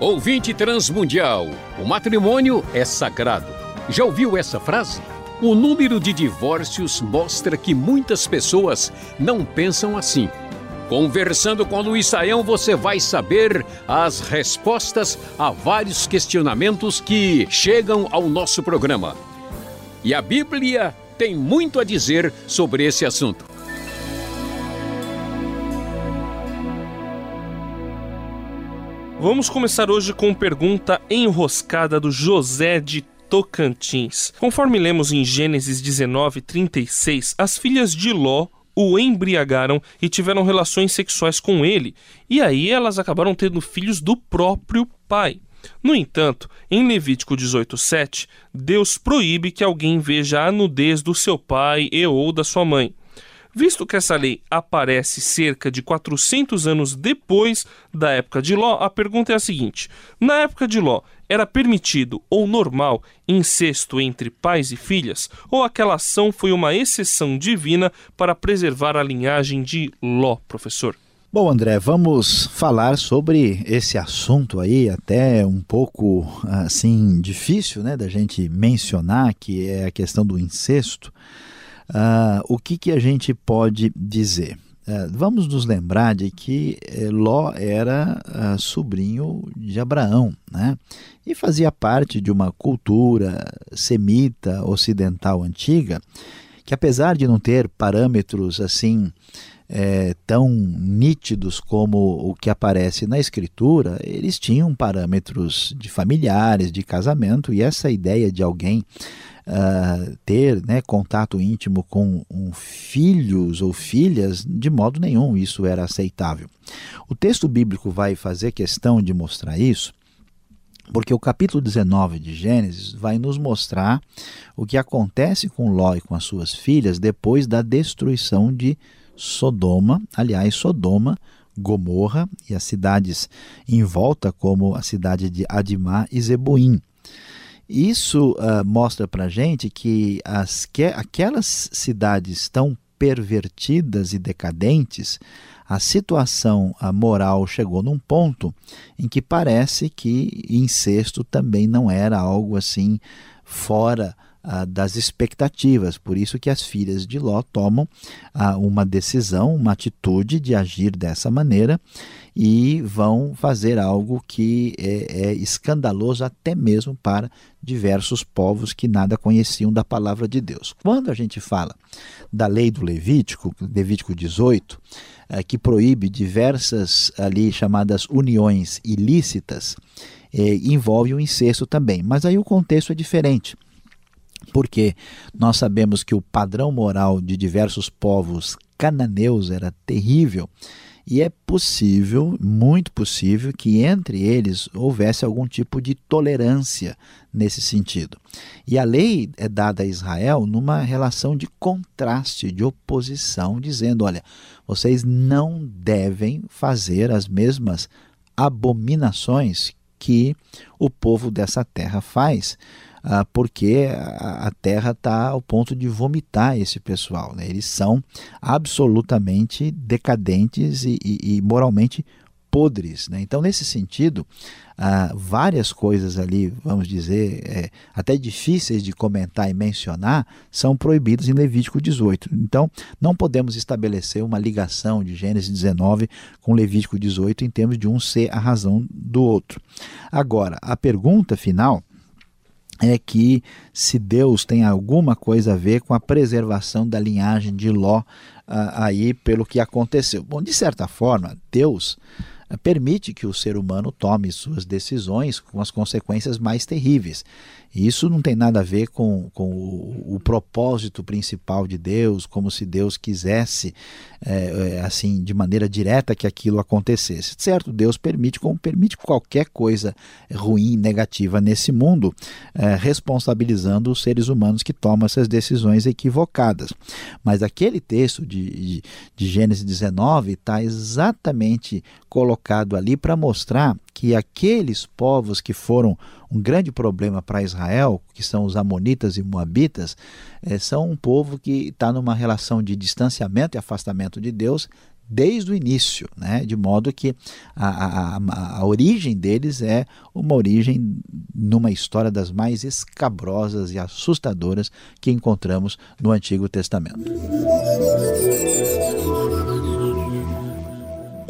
Ouvinte transmundial, o matrimônio é sagrado. Já ouviu essa frase? O número de divórcios mostra que muitas pessoas não pensam assim. Conversando com Luiz Saião, você vai saber as respostas a vários questionamentos que chegam ao nosso programa. E a Bíblia tem muito a dizer sobre esse assunto. Vamos começar hoje com pergunta enroscada do José de Tocantins. Conforme lemos em Gênesis 19, 36, as filhas de Ló o embriagaram e tiveram relações sexuais com ele, e aí elas acabaram tendo filhos do próprio pai. No entanto, em Levítico 18:7, Deus proíbe que alguém veja a nudez do seu pai e ou da sua mãe. Visto que essa lei aparece cerca de 400 anos depois da época de Ló, a pergunta é a seguinte: na época de Ló, era permitido ou normal incesto entre pais e filhas, ou aquela ação foi uma exceção divina para preservar a linhagem de Ló, professor? Bom, André, vamos falar sobre esse assunto aí, até um pouco assim difícil, né, da gente mencionar, que é a questão do incesto. Uh, o que, que a gente pode dizer? Uh, vamos nos lembrar de que eh, Ló era uh, sobrinho de Abraão, né? E fazia parte de uma cultura semita ocidental antiga, que apesar de não ter parâmetros assim é, tão nítidos como o que aparece na escritura, eles tinham parâmetros de familiares, de casamento, e essa ideia de alguém uh, ter né, contato íntimo com um filhos ou filhas, de modo nenhum isso era aceitável. O texto bíblico vai fazer questão de mostrar isso, porque o capítulo 19 de Gênesis vai nos mostrar o que acontece com Ló e com as suas filhas depois da destruição de Sodoma. Aliás, Sodoma, Gomorra e as cidades em volta, como a cidade de Adimá e Zeboim. Isso uh, mostra para gente que, as, que aquelas cidades tão pervertidas e decadentes, a situação moral chegou num ponto em que parece que incesto também não era algo assim fora ah, das expectativas. Por isso que as filhas de Ló tomam ah, uma decisão, uma atitude de agir dessa maneira e vão fazer algo que é, é escandaloso até mesmo para diversos povos que nada conheciam da palavra de Deus. Quando a gente fala da lei do Levítico, Levítico 18, é, que proíbe diversas ali chamadas uniões ilícitas, é, envolve o incesto também. Mas aí o contexto é diferente porque nós sabemos que o padrão moral de diversos povos cananeus era terrível. E é possível, muito possível, que entre eles houvesse algum tipo de tolerância nesse sentido. E a lei é dada a Israel numa relação de contraste, de oposição, dizendo: olha, vocês não devem fazer as mesmas abominações que o povo dessa terra faz ah, porque a, terra está ao ponto de vomitar esse pessoal. Né? Eles são absolutamente decadentes e, e, e moralmente podres. Né? Então, nesse sentido, ah, várias coisas ali, vamos dizer, é, até difíceis de comentar e mencionar, são proibidas em Levítico 18. Então, não podemos estabelecer uma ligação de Gênesis 19 com Levítico 18 em termos de um ser a razão do outro. Agora, a pergunta final é que se Deus tem alguma coisa a ver com a preservação da linhagem de Ló aí pelo que aconteceu. Bom, de certa forma, Deus permite que o ser humano tome suas decisões com as consequências mais terríveis. E isso não tem nada a ver com, com o, o propósito principal de Deus, como se Deus quisesse, é, é, assim, de maneira direta que aquilo acontecesse. Certo, Deus permite, como permite qualquer coisa ruim, negativa nesse mundo, é, responsabilizando os seres humanos que tomam essas decisões equivocadas. Mas aquele texto de, de, de Gênesis 19 está exatamente colocado ali para mostrar que aqueles povos que foram um grande problema para Israel, que são os Amonitas e Moabitas, é, são um povo que está numa relação de distanciamento e afastamento de Deus desde o início, né? de modo que a, a, a origem deles é uma origem numa história das mais escabrosas e assustadoras que encontramos no Antigo Testamento.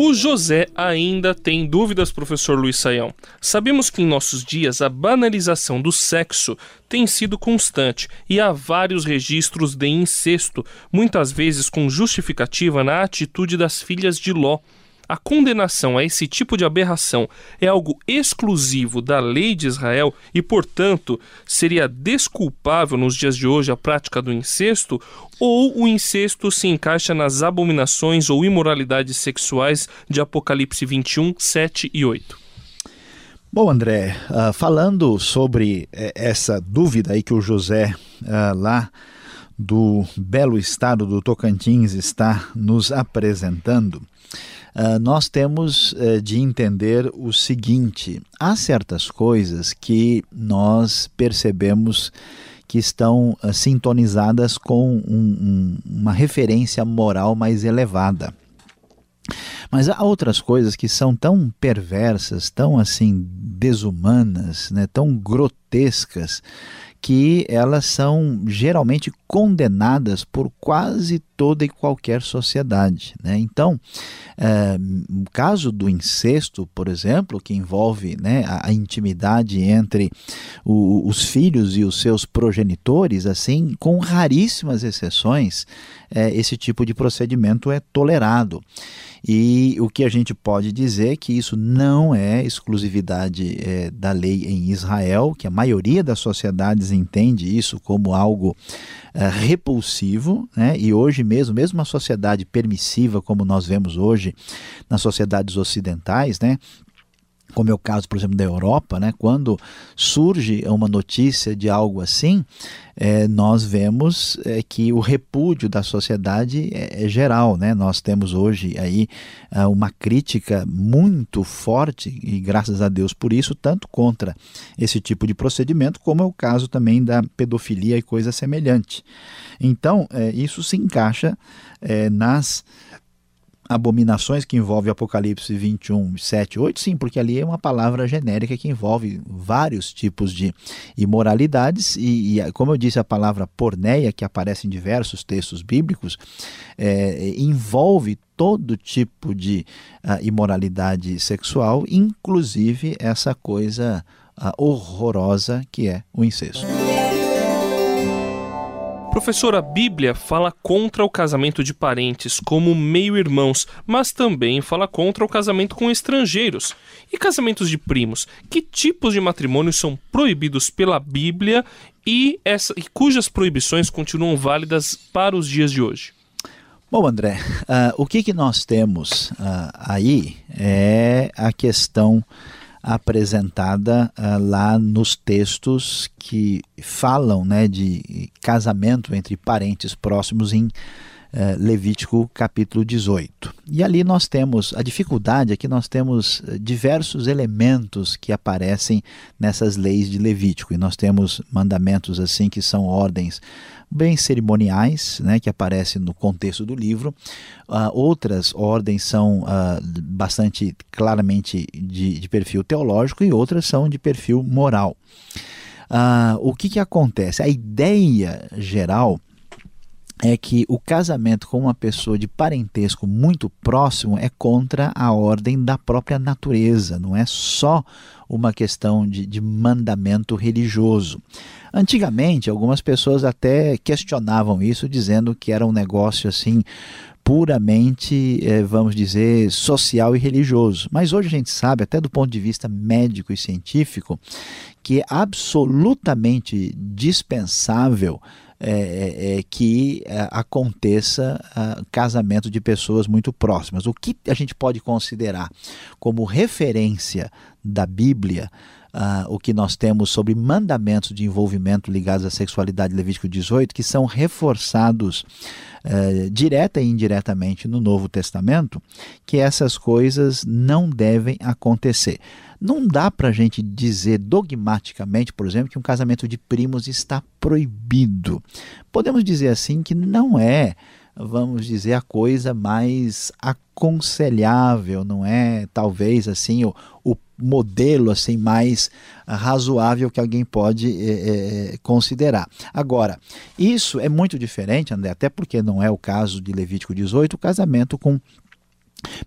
O José ainda tem dúvidas, professor Luiz Saião. Sabemos que em nossos dias a banalização do sexo tem sido constante e há vários registros de incesto, muitas vezes com justificativa na atitude das filhas de Ló. A condenação a esse tipo de aberração é algo exclusivo da lei de Israel e, portanto, seria desculpável nos dias de hoje a prática do incesto? Ou o incesto se encaixa nas abominações ou imoralidades sexuais de Apocalipse 21, 7 e 8? Bom, André, uh, falando sobre eh, essa dúvida aí que o José uh, lá do belo estado do Tocantins está nos apresentando, uh, nós temos uh, de entender o seguinte: há certas coisas que nós percebemos que estão uh, sintonizadas com um, um, uma referência moral mais elevada. Mas há outras coisas que são tão perversas, tão assim desumanas, né, tão grotescas, que elas são geralmente condenadas por quase toda e qualquer sociedade. Né? Então, é, o caso do incesto, por exemplo, que envolve né, a, a, intimidade entre o, os filhos e os seus progenitores, assim, com raríssimas exceções, é, esse tipo de procedimento é tolerado. E o que a gente pode dizer é que isso não é exclusividade é, da lei em Israel, que a maioria das sociedades entende isso como algo é, repulsivo, né? e hoje mesmo, mesmo uma sociedade permissiva como nós vemos hoje nas sociedades ocidentais, né? Como é o caso, por exemplo, da Europa, né? quando surge uma notícia de algo assim, é, nós vemos é, que o repúdio da sociedade é, é geral. Né? Nós temos hoje aí é, uma crítica muito forte, e graças a Deus por isso, tanto contra esse tipo de procedimento, como é o caso também da pedofilia e coisa semelhante. Então, é, isso se encaixa é, nas abominações que envolve Apocalipse 21, 7, 8, sim, porque ali é uma palavra genérica que envolve vários tipos de imoralidades e, e como eu disse, a palavra porneia, que aparece em diversos textos bíblicos, é, envolve todo tipo de uh, imoralidade sexual, inclusive essa coisa uh, horrorosa que é o incesto. Professor, a Bíblia fala contra o casamento de parentes como meio-irmãos, mas também fala contra o casamento com estrangeiros. E casamentos de primos? Que tipos de matrimônios são proibidos pela Bíblia e, essa, e cujas proibições continuam válidas para os dias de hoje? Bom, André, uh, o que, que nós temos uh, aí é a questão apresentada uh, lá nos textos que falam né, de casamento entre parentes próximos em Levítico capítulo 18. E ali nós temos, a dificuldade é que nós temos eh, diversos elementos que aparecem nessas leis de Levítico, e nós temos mandamentos assim que são ordens bem cerimoniais, né, que aparecem no contexto do livro. Uh, outras ordens são uh, bastante claramente de, de, perfil teológico e outras são de perfil moral. Uh, o que, que acontece? A ideia geral é que o casamento com uma pessoa de parentesco muito próximo é contra a ordem da própria natureza, não é só uma questão de, de mandamento religioso. Antigamente, algumas pessoas até questionavam isso, dizendo que era um negócio assim puramente, eh, vamos dizer, social e religioso. Mas hoje a gente sabe, até do ponto de vista médico e científico, que é absolutamente dispensável é, é, é, que é, aconteça uh, casamento de pessoas muito próximas. O que a gente pode considerar como referência da Bíblia, uh, o que nós temos sobre mandamentos de envolvimento ligados à sexualidade, Levítico 18, que são reforçados uh, direta e indiretamente no Novo Testamento, que essas coisas não devem acontecer. Não dá para a gente dizer dogmaticamente, por exemplo, que um casamento de primos está proibido. Podemos dizer assim que não é vamos dizer, a coisa mais aconselhável, não é? Talvez assim o, o modelo assim mais razoável que alguém pode é, considerar. Agora, isso é muito diferente, André, até porque não é o caso de Levítico 18, o casamento com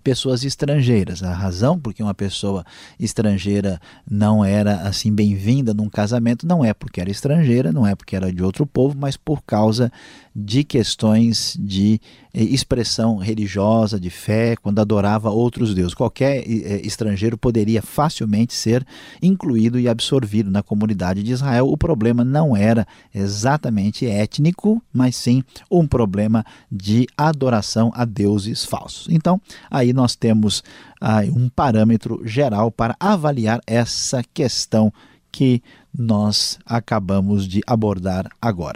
pessoas estrangeiras. A razão porque uma pessoa estrangeira não era assim bem-vinda num casamento não é porque era estrangeira, não é porque era de outro povo, mas por causa de questões de eh, expressão religiosa, de fé, quando adorava outros deuses. Qualquer eh, estrangeiro poderia facilmente ser incluído e absorvido na comunidade de Israel. O problema não era exatamente étnico, mas sim um problema de adoração a deuses falsos. Então, aí nós temos um parâmetro geral para avaliar essa questão que nós acabamos de abordar agora.